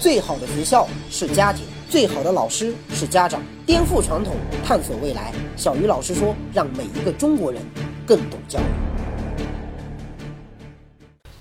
最好的学校是家庭，最好的老师是家长。颠覆传统，探索未来。小鱼老师说，让每一个中国人更懂教育。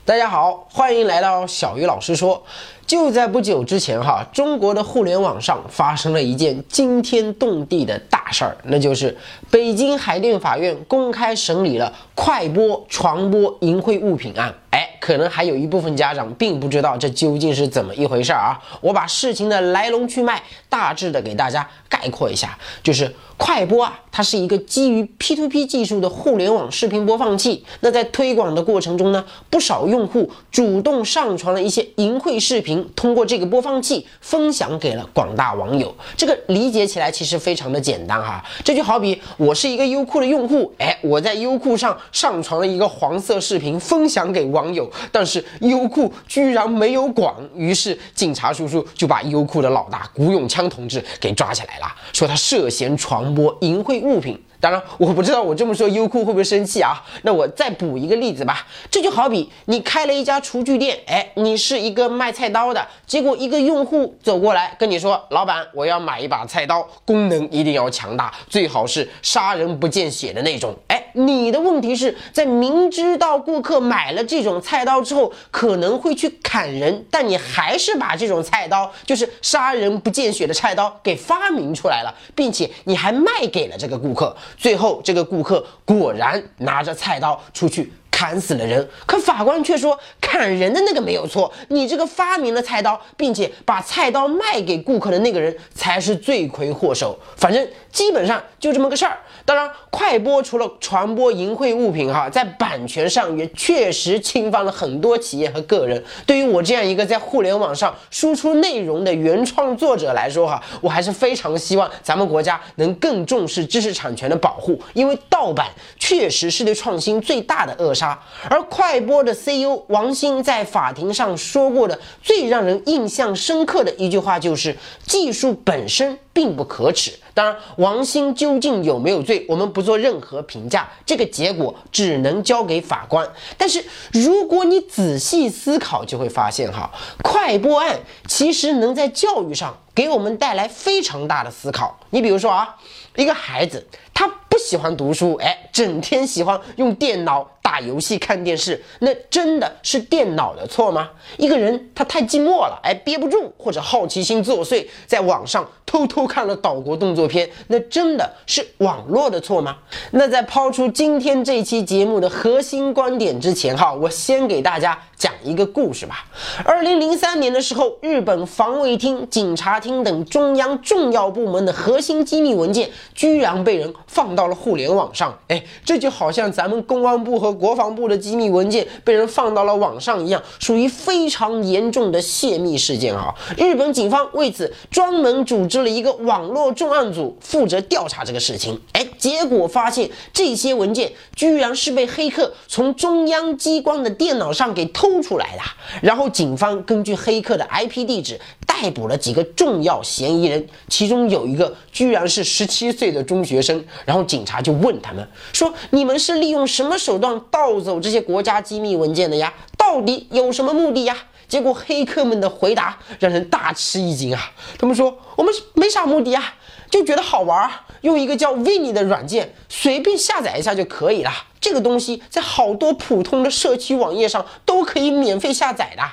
大家好，欢迎来到小鱼老师说。就在不久之前，哈，中国的互联网上发生了一件惊天动地的大事儿，那就是北京海淀法院公开审理了快播传播淫秽物品案。哎，可能还有一部分家长并不知道这究竟是怎么一回事儿啊！我把事情的来龙去脉大致的给大家概括一下，就是快播啊，它是一个基于 P2P 技术的互联网视频播放器。那在推广的过程中呢，不少用户主动上传了一些淫秽视频。通过这个播放器分享给了广大网友，这个理解起来其实非常的简单哈。这就好比我是一个优酷的用户，哎，我在优酷上上传了一个黄色视频分享给网网友，但是优酷居然没有管，于是警察叔叔就把优酷的老大古永锵同志给抓起来了，说他涉嫌传播淫秽物品。当然，我不知道我这么说优酷会不会生气啊？那我再补一个例子吧。这就好比你开了一家厨具店，哎，你是一个卖菜刀的，结果一个用户走过来跟你说：“老板，我要买一把菜刀，功能一定要强大，最好是杀人不见血的那种。”哎，你的问题是在明知道顾客买了这种菜刀之后可能会去砍人，但你还是把这种菜刀，就是杀人不见血的菜刀给发明出来了，并且你还卖给了这个顾客。最后，这个顾客果然拿着菜刀出去砍死了人，可法官却说砍人的那个没有错，你这个发明了菜刀，并且把菜刀卖给顾客的那个人才是罪魁祸首。反正基本上就这么个事儿。当然，快播除了传播淫秽物品，哈，在版权上也确实侵犯了很多企业和个人。对于我这样一个在互联网上输出内容的原创作者来说，哈，我还是非常希望咱们国家能更重视知识产权的保护，因为盗版确实是对创新最大的扼杀。而快播的 CEO 王兴在法庭上说过的最让人印象深刻的一句话就是：“技术本身并不可耻。”当然，王鑫究竟有没有罪，我们不做任何评价，这个结果只能交给法官。但是，如果你仔细思考，就会发现哈，快播案其实能在教育上给我们带来非常大的思考。你比如说啊，一个孩子他不喜欢读书，哎，整天喜欢用电脑。打游戏、看电视，那真的是电脑的错吗？一个人他太寂寞了，哎，憋不住，或者好奇心作祟，在网上偷偷看了岛国动作片，那真的是网络的错吗？那在抛出今天这期节目的核心观点之前，哈，我先给大家讲一个故事吧。二零零三年的时候，日本防卫厅、警察厅等中央重要部门的核心机密文件，居然被人放到了互联网上，哎，这就好像咱们公安部和国防部的机密文件被人放到了网上一样，属于非常严重的泄密事件啊！日本警方为此专门组织了一个网络重案组，负责调查这个事情。哎，结果发现这些文件居然是被黑客从中央机关的电脑上给偷出来的。然后警方根据黑客的 IP 地址逮捕了几个重要嫌疑人，其中有一个居然是十七岁的中学生。然后警察就问他们说：“你们是利用什么手段？”盗走这些国家机密文件的呀，到底有什么目的呀？结果黑客们的回答让人大吃一惊啊！他们说我们没啥目的啊，就觉得好玩，用一个叫 Vini 的软件随便下载一下就可以了。这个东西在好多普通的社区网页上都可以免费下载的。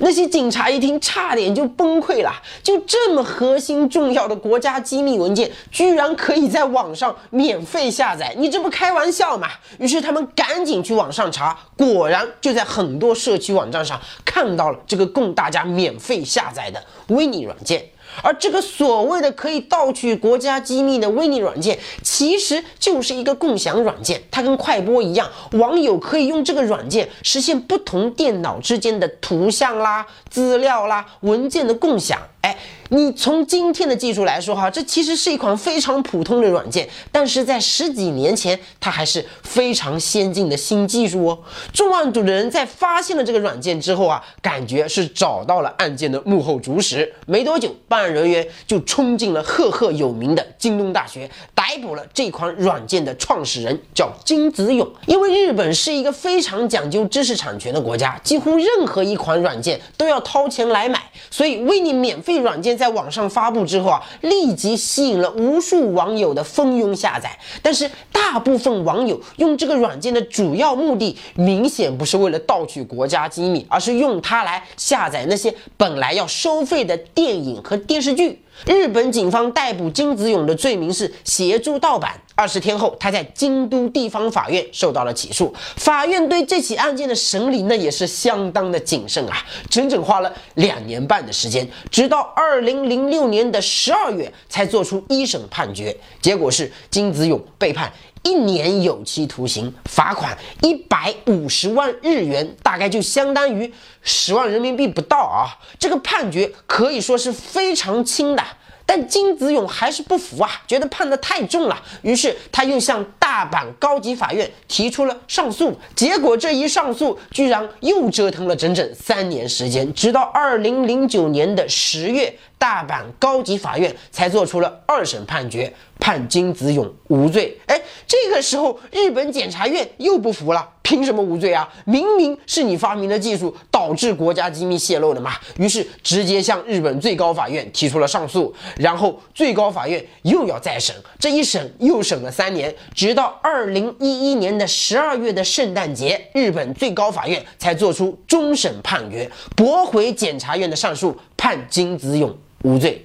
那些警察一听，差点就崩溃了。就这么核心重要的国家机密文件，居然可以在网上免费下载？你这不开玩笑吗？于是他们赶紧去网上查，果然就在很多社区网站上看到了这个供大家免费下载的 Vini 软件。而这个所谓的可以盗取国家机密的微 i n 软件，其实就是一个共享软件。它跟快播一样，网友可以用这个软件实现不同电脑之间的图像啦、资料啦、文件的共享。哎，你从今天的技术来说哈，这其实是一款非常普通的软件，但是在十几年前，它还是非常先进的新技术哦。重案组的人在发现了这个软件之后啊，感觉是找到了案件的幕后主使。没多久，办案人员就冲进了赫赫有名的京东大学，逮捕了这款软件的创始人，叫金子勇。因为日本是一个非常讲究知识产权的国家，几乎任何一款软件都要掏钱来买，所以为你免费软件。在网上发布之后啊，立即吸引了无数网友的蜂拥下载。但是大部分网友用这个软件的主要目的，明显不是为了盗取国家机密，而是用它来下载那些本来要收费的电影和电视剧。日本警方逮捕金子勇的罪名是协助盗版。二十天后，他在京都地方法院受到了起诉。法院对这起案件的审理，那也是相当的谨慎啊，整整花了两年半的时间，直到二零零六年的十二月才做出一审判决。结果是金子勇被判一年有期徒刑，罚款一百五十万日元，大概就相当于十万人民币不到啊。这个判决可以说是非常轻的。但金子勇还是不服啊，觉得判得太重了，于是他又向大阪高级法院提出了上诉。结果这一上诉，居然又折腾了整整三年时间，直到二零零九年的十月，大阪高级法院才做出了二审判决，判金子勇无罪。哎，这个时候日本检察院又不服了。凭什么无罪啊？明明是你发明的技术导致国家机密泄露的嘛！于是直接向日本最高法院提出了上诉，然后最高法院又要再审，这一审又审了三年，直到二零一一年的十二月的圣诞节，日本最高法院才做出终审判决，驳回检察院的上诉，判金子勇无罪。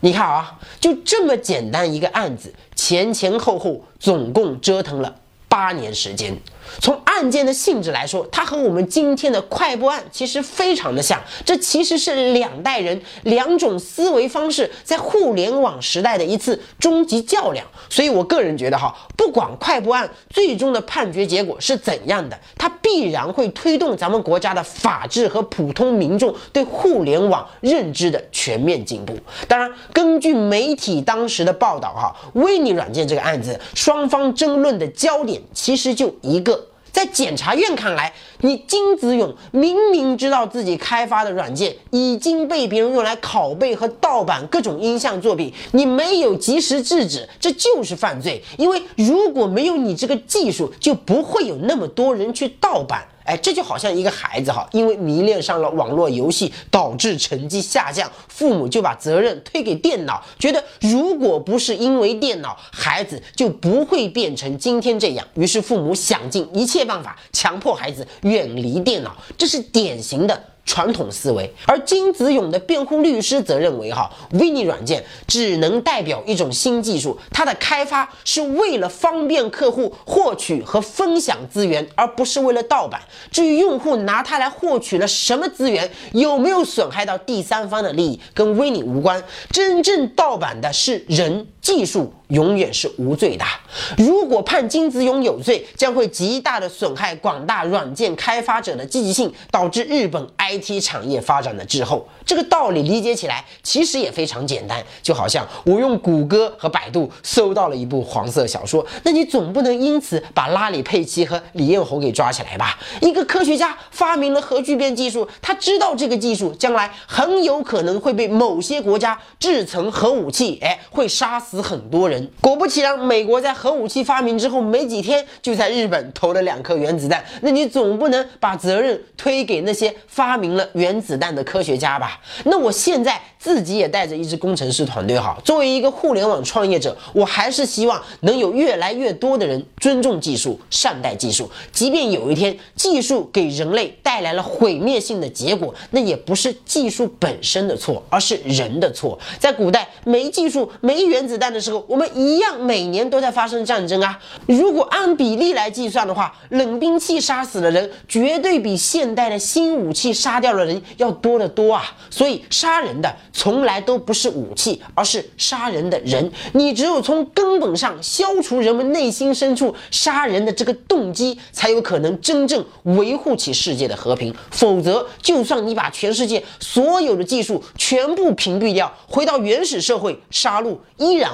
你看啊，就这么简单一个案子，前前后后总共折腾了八年时间。从案件的性质来说，它和我们今天的快播案其实非常的像。这其实是两代人、两种思维方式在互联网时代的一次终极较量。所以我个人觉得，哈，不管快播案最终的判决结果是怎样的，它必然会推动咱们国家的法治和普通民众对互联网认知的全面进步。当然，根据媒体当时的报道，哈，威尼软件这个案子，双方争论的焦点其实就一个。在检察院看来，你金子勇明明知道自己开发的软件已经被别人用来拷贝和盗版各种音像作品，你没有及时制止，这就是犯罪。因为如果没有你这个技术，就不会有那么多人去盗版。哎，这就好像一个孩子哈，因为迷恋上了网络游戏，导致成绩下降，父母就把责任推给电脑，觉得如果不是因为电脑，孩子就不会变成今天这样。于是父母想尽一切办法，强迫孩子远离电脑，这是典型的。传统思维，而金子勇的辩护律师则认为，哈，Vini 软件只能代表一种新技术，它的开发是为了方便客户获取和分享资源，而不是为了盗版。至于用户拿它来获取了什么资源，有没有损害到第三方的利益，跟 Vini 无关。真正盗版的是人。技术永远是无罪的。如果判金子勇有罪，将会极大的损害广大软件开发者的积极性，导致日本 IT 产业发展的滞后。这个道理理解起来其实也非常简单，就好像我用谷歌和百度搜到了一部黄色小说，那你总不能因此把拉里·佩奇和李彦宏给抓起来吧？一个科学家发明了核聚变技术，他知道这个技术将来很有可能会被某些国家制成核武器，哎，会杀死。死很多人，果不其然，美国在核武器发明之后没几天，就在日本投了两颗原子弹。那你总不能把责任推给那些发明了原子弹的科学家吧？那我现在自己也带着一支工程师团队，哈，作为一个互联网创业者，我还是希望能有越来越多的人尊重技术、善待技术。即便有一天技术给人类带来了毁灭性的结果，那也不是技术本身的错，而是人的错。在古代，没技术、没原子弹。弹的时候，我们一样每年都在发生战争啊。如果按比例来计算的话，冷兵器杀死的人绝对比现代的新武器杀掉的人要多得多啊。所以杀人的从来都不是武器，而是杀人的人。你只有从根本上消除人们内心深处杀人的这个动机，才有可能真正维护起世界的和平。否则，就算你把全世界所有的技术全部屏蔽掉，回到原始社会，杀戮依然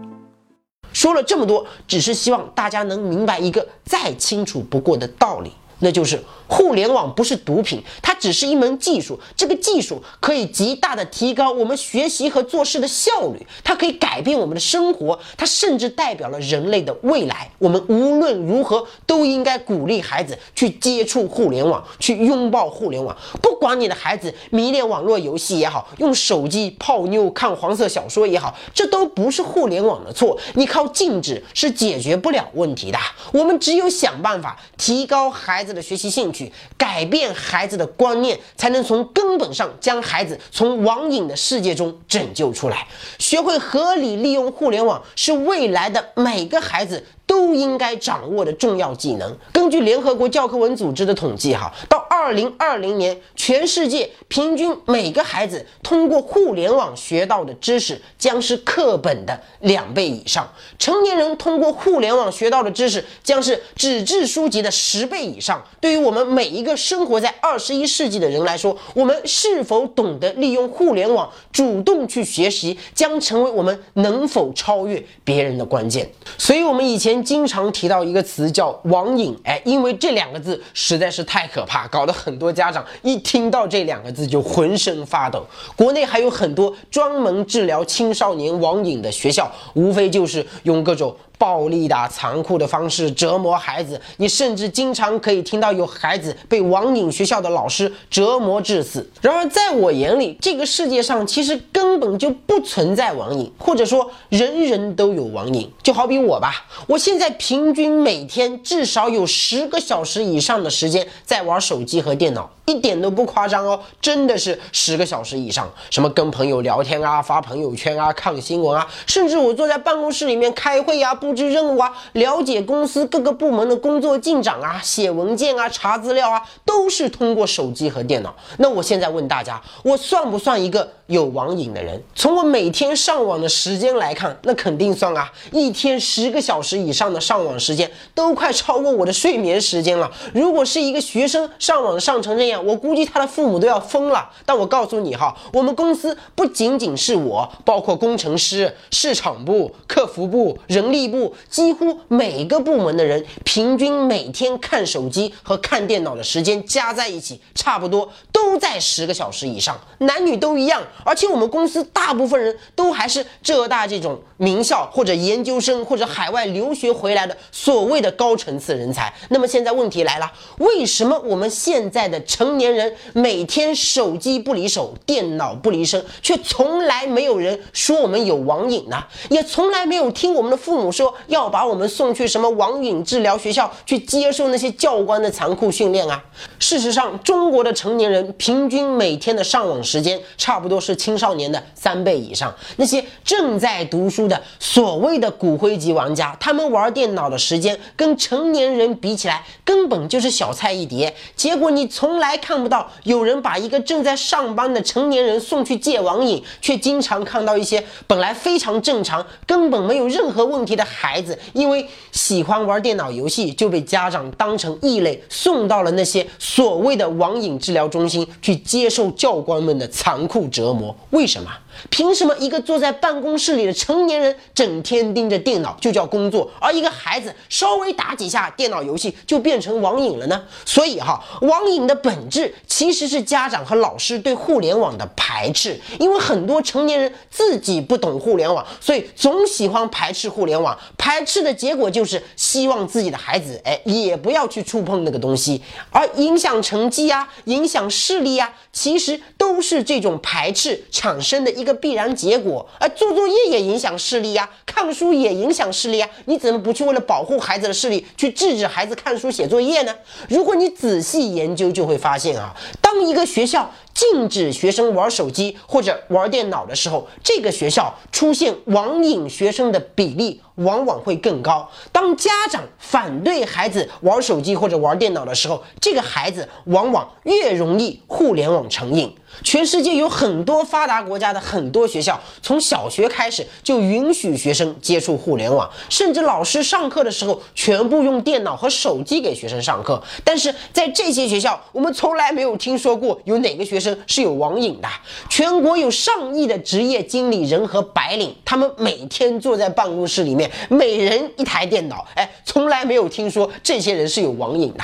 说了这么多，只是希望大家能明白一个再清楚不过的道理，那就是。互联网不是毒品，它只是一门技术。这个技术可以极大的提高我们学习和做事的效率，它可以改变我们的生活，它甚至代表了人类的未来。我们无论如何都应该鼓励孩子去接触互联网，去拥抱互联网。不管你的孩子迷恋网络游戏也好，用手机泡妞看黄色小说也好，这都不是互联网的错。你靠禁止是解决不了问题的。我们只有想办法提高孩子的学习兴趣。改变孩子的观念，才能从根本上将孩子从网瘾的世界中拯救出来。学会合理利用互联网，是未来的每个孩子。都应该掌握的重要技能。根据联合国教科文组织的统计，哈，到二零二零年，全世界平均每个孩子通过互联网学到的知识将是课本的两倍以上；成年人通过互联网学到的知识将是纸质书籍的十倍以上。对于我们每一个生活在二十一世纪的人来说，我们是否懂得利用互联网主动去学习，将成为我们能否超越别人的关键。所以，我们以前。经常提到一个词叫网瘾，哎，因为这两个字实在是太可怕，搞得很多家长一听到这两个字就浑身发抖。国内还有很多专门治疗青少年网瘾的学校，无非就是用各种。暴力的、残酷的方式折磨孩子，你甚至经常可以听到有孩子被网瘾学校的老师折磨致死。然而，在我眼里，这个世界上其实根本就不存在网瘾，或者说人人都有网瘾。就好比我吧，我现在平均每天至少有十个小时以上的时间在玩手机和电脑。一点都不夸张哦，真的是十个小时以上。什么跟朋友聊天啊，发朋友圈啊，看新闻啊，甚至我坐在办公室里面开会呀，不布置任务啊，了解公司各个部门的工作进展啊，写文件啊，查资料啊，都是通过手机和电脑。那我现在问大家，我算不算一个有网瘾的人？从我每天上网的时间来看，那肯定算啊，一天十个小时以上的上网时间，都快超过我的睡眠时间了。如果是一个学生上网上成这样，我估计他的父母都要疯了。但我告诉你哈，我们公司不仅仅是我，包括工程师、市场部、客服部、人力部，几乎每个部门的人，平均每天看手机和看电脑的时间加在一起，差不多都在十个小时以上，男女都一样。而且我们公司大部分人都还是浙大这种名校或者研究生或者海外留学回来的所谓的高层次人才。那么现在问题来了，为什么我们现在的成年人每天手机不离手，电脑不离身，却从来没有人说我们有网瘾呢，也从来没有听我们的父母说要把我们送去什么网瘾治疗学校去接受那些教官的残酷训练啊。事实上，中国的成年人平均每天的上网时间差不多是青少年的三倍以上。那些正在读书的所谓的骨灰级玩家，他们玩电脑的时间跟成年人比起来，根本就是小菜一碟。结果你从来。看不到有人把一个正在上班的成年人送去戒网瘾，却经常看到一些本来非常正常、根本没有任何问题的孩子，因为喜欢玩电脑游戏，就被家长当成异类送到了那些所谓的网瘾治疗中心去接受教官们的残酷折磨。为什么？凭什么一个坐在办公室里的成年人整天盯着电脑就叫工作，而一个孩子稍微打几下电脑游戏就变成网瘾了呢？所以哈，网瘾的本质其实是家长和老师对互联网的排斥，因为很多成年人自己不懂互联网，所以总喜欢排斥互联网。排斥的结果就是希望自己的孩子哎也不要去触碰那个东西，而影响成绩呀，影响视力呀，其实都是这种排斥产生的一个必然结果。而做作业也影响视力呀，看书也影响视力啊，你怎么不去为了保护孩子的视力去制止孩子看书写作业呢？如果你仔细研究，就会发现啊，当一个学校禁止学生玩手机或者玩电脑的时候，这个学校出现网瘾学生的比例往往会更高。当家长反对孩子玩手机或者玩电脑的时候，这个孩子往往越容易互联网成瘾。全世界有很多发达国家的很多学校，从小学开始就允许学生接触互联网，甚至老师上课的时候全部用电脑和手机给学生上课。但是在这些学校，我们从来没有听说过有哪个学生是有网瘾的。全国有上亿的职业经理人和白领，他们每天坐在办公室里面，每人一台电脑，哎，从来没有听说这些人是有网瘾的。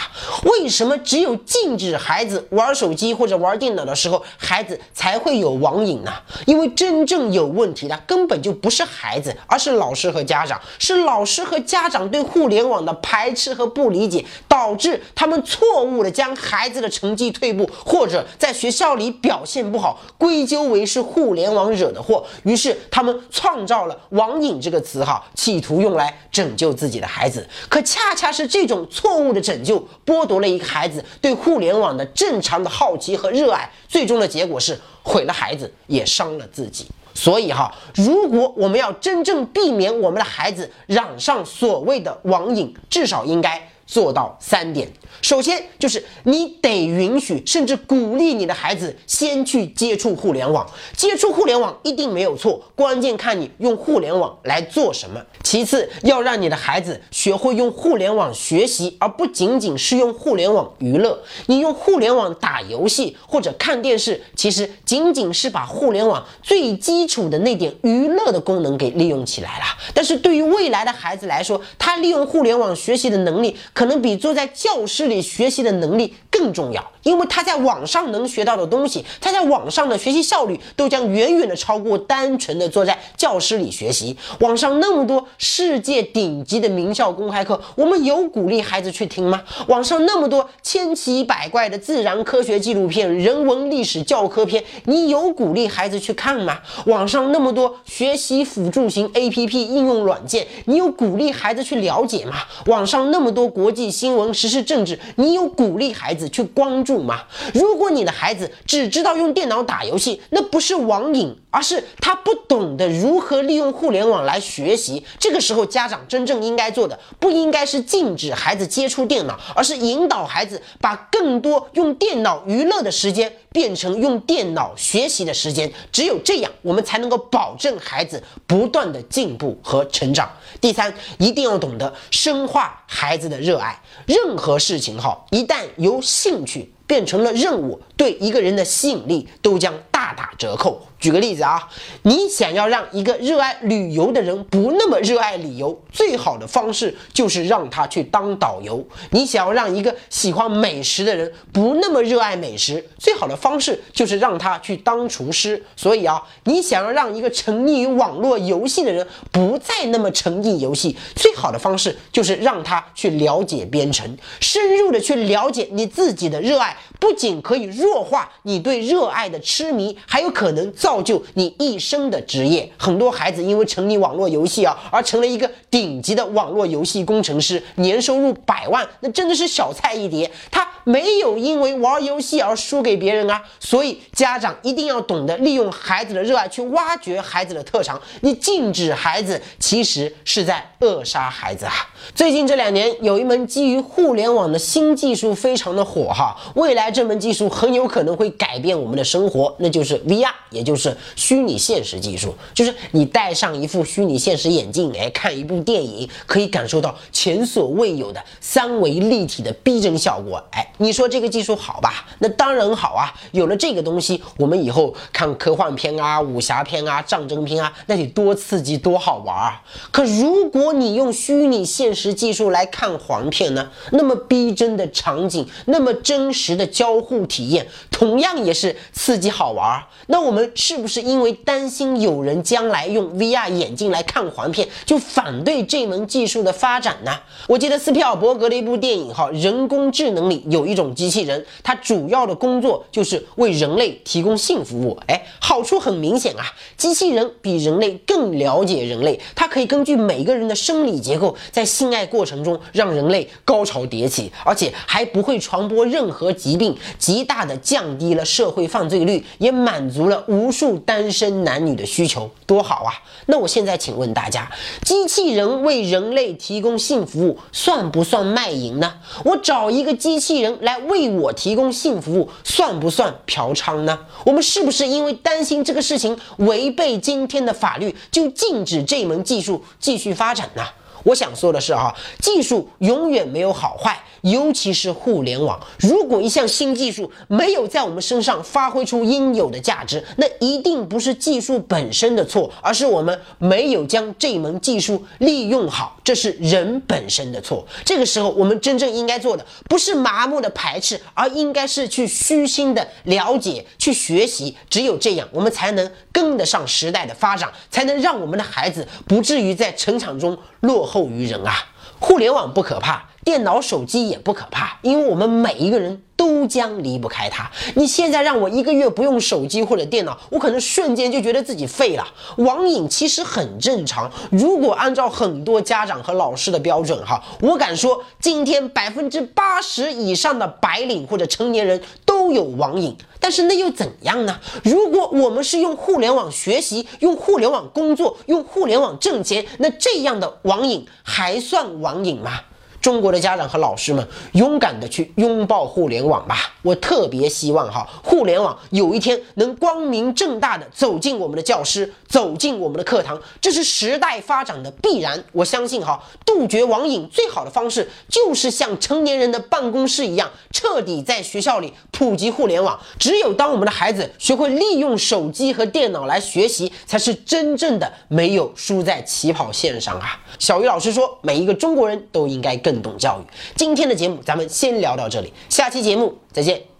为什么只有禁止孩子玩手机或者玩电脑的时候？孩子才会有网瘾呢，因为真正有问题的根本就不是孩子，而是老师和家长，是老师和家长对互联网的排斥和不理解，导致他们错误的将孩子的成绩退步或者在学校里表现不好归咎为是互联网惹的祸，于是他们创造了网瘾这个词哈，企图用来拯救自己的孩子，可恰恰是这种错误的拯救，剥夺了一个孩子对互联网的正常的好奇和热爱，最终的。结果是毁了孩子，也伤了自己。所以哈，如果我们要真正避免我们的孩子染上所谓的网瘾，至少应该做到三点。首先就是你得允许，甚至鼓励你的孩子先去接触互联网。接触互联网一定没有错，关键看你用互联网来做什么。其次，要让你的孩子学会用互联网学习，而不仅仅是用互联网娱乐。你用互联网打游戏或者看电视，其实仅仅是把互联网最基础的那点娱乐的功能给利用起来了。但是对于未来的孩子来说，他利用互联网学习的能力，可能比坐在教室。里学习的能力更重要，因为他在网上能学到的东西，他在网上的学习效率都将远远的超过单纯的坐在教室里学习。网上那么多世界顶级的名校公开课，我们有鼓励孩子去听吗？网上那么多千奇百怪的自然科学纪录片、人文历史教科片，你有鼓励孩子去看吗？网上那么多学习辅助型 APP 应用软件，你有鼓励孩子去了解吗？网上那么多国际新闻、时事政治。你有鼓励孩子去关注吗？如果你的孩子只知道用电脑打游戏，那不是网瘾，而是他不懂得如何利用互联网来学习。这个时候，家长真正应该做的，不应该是禁止孩子接触电脑，而是引导孩子把更多用电脑娱乐的时间变成用电脑学习的时间。只有这样，我们才能够保证孩子不断的进步和成长。第三，一定要懂得深化孩子的热爱，任何事情哈，一旦由兴趣变成了任务，对一个人的吸引力都将大打折扣。举个例子啊，你想要让一个热爱旅游的人不那么热爱旅游，最好的方式就是让他去当导游；你想要让一个喜欢美食的人不那么热爱美食，最好的方式就是让他去当厨师。所以啊，你想要让一个沉溺于网络游戏的人不再那么沉溺游戏，最好的方式就是让他去了解编程，深入的去了解你自己的热爱，that 不仅可以弱化你对热爱的痴迷，还有可能。造就你一生的职业。很多孩子因为沉迷网络游戏啊，而成了一个顶级的网络游戏工程师，年收入百万，那真的是小菜一碟。他没有因为玩游戏而输给别人啊。所以家长一定要懂得利用孩子的热爱去挖掘孩子的特长。你禁止孩子，其实是在扼杀孩子啊。最近这两年，有一门基于互联网的新技术非常的火哈。未来这门技术很有可能会改变我们的生活，那就是 VR，也就是虚拟现实技术。就是你戴上一副虚拟现实眼镜，哎，看一部电影，可以感受到前所未有的三维立体的逼真效果。哎，你说这个技术好吧？那当然好啊！有了这个东西，我们以后看科幻片啊、武侠片啊、战争片啊，那得多刺激、多好玩啊！可如果你用虚拟现实技术来看黄片呢？那么逼真的场景，那么真实的交互体验，同样也是刺激好玩。那我们是不是因为担心有人将来用 VR 眼镜来看黄片，就反对这门技术的发展呢？我记得斯皮尔伯格的一部电影哈，人工智能里有一种机器人，它主要的工作就是为人类提供性服务。哎，好处很明显啊，机器人比人类更了解人类，它可以根据每个人的生理结构，在性爱过程中让人类高潮迭起，而且还不会传播任何疾病，极大的降低了社会犯罪率，也满足了无数单身男女的需求，多好啊！那我现在请问大家，机器人为人类提供性服务算不算卖淫呢？我找一个机器人来为我提供性服务，算不算嫖娼呢？我们是不是因为担心这个事情违背今天的法律，就禁止这门技术继续发展呢？我想说的是哈，技术永远没有好坏，尤其是互联网。如果一项新技术没有在我们身上发挥出应有的价值，那一定不是技术本身的错，而是我们没有将这门技术利用好，这是人本身的错。这个时候，我们真正应该做的不是麻木的排斥，而应该是去虚心的了解、去学习。只有这样，我们才能跟得上时代的发展，才能让我们的孩子不至于在成长中落后。于人啊！互联网不可怕，电脑、手机也不可怕，因为我们每一个人都将离不开它。你现在让我一个月不用手机或者电脑，我可能瞬间就觉得自己废了。网瘾其实很正常，如果按照很多家长和老师的标准，哈，我敢说，今天百分之八十以上的白领或者成年人都有网瘾。但是那又怎样呢？如果我们是用互联网学习、用互联网工作、用互联网挣钱，那这样的网瘾还算网瘾吗？中国的家长和老师们，勇敢的去拥抱互联网吧！我特别希望哈，互联网有一天能光明正大的走进我们的教室，走进我们的课堂，这是时代发展的必然。我相信哈，杜绝网瘾最好的方式就是像成年人的办公室一样，彻底在学校里普及互联网。只有当我们的孩子学会利用手机和电脑来学习，才是真正的没有输在起跑线上啊！小鱼老师说，每一个中国人都应该更。懂教育，今天的节目咱们先聊到这里，下期节目再见。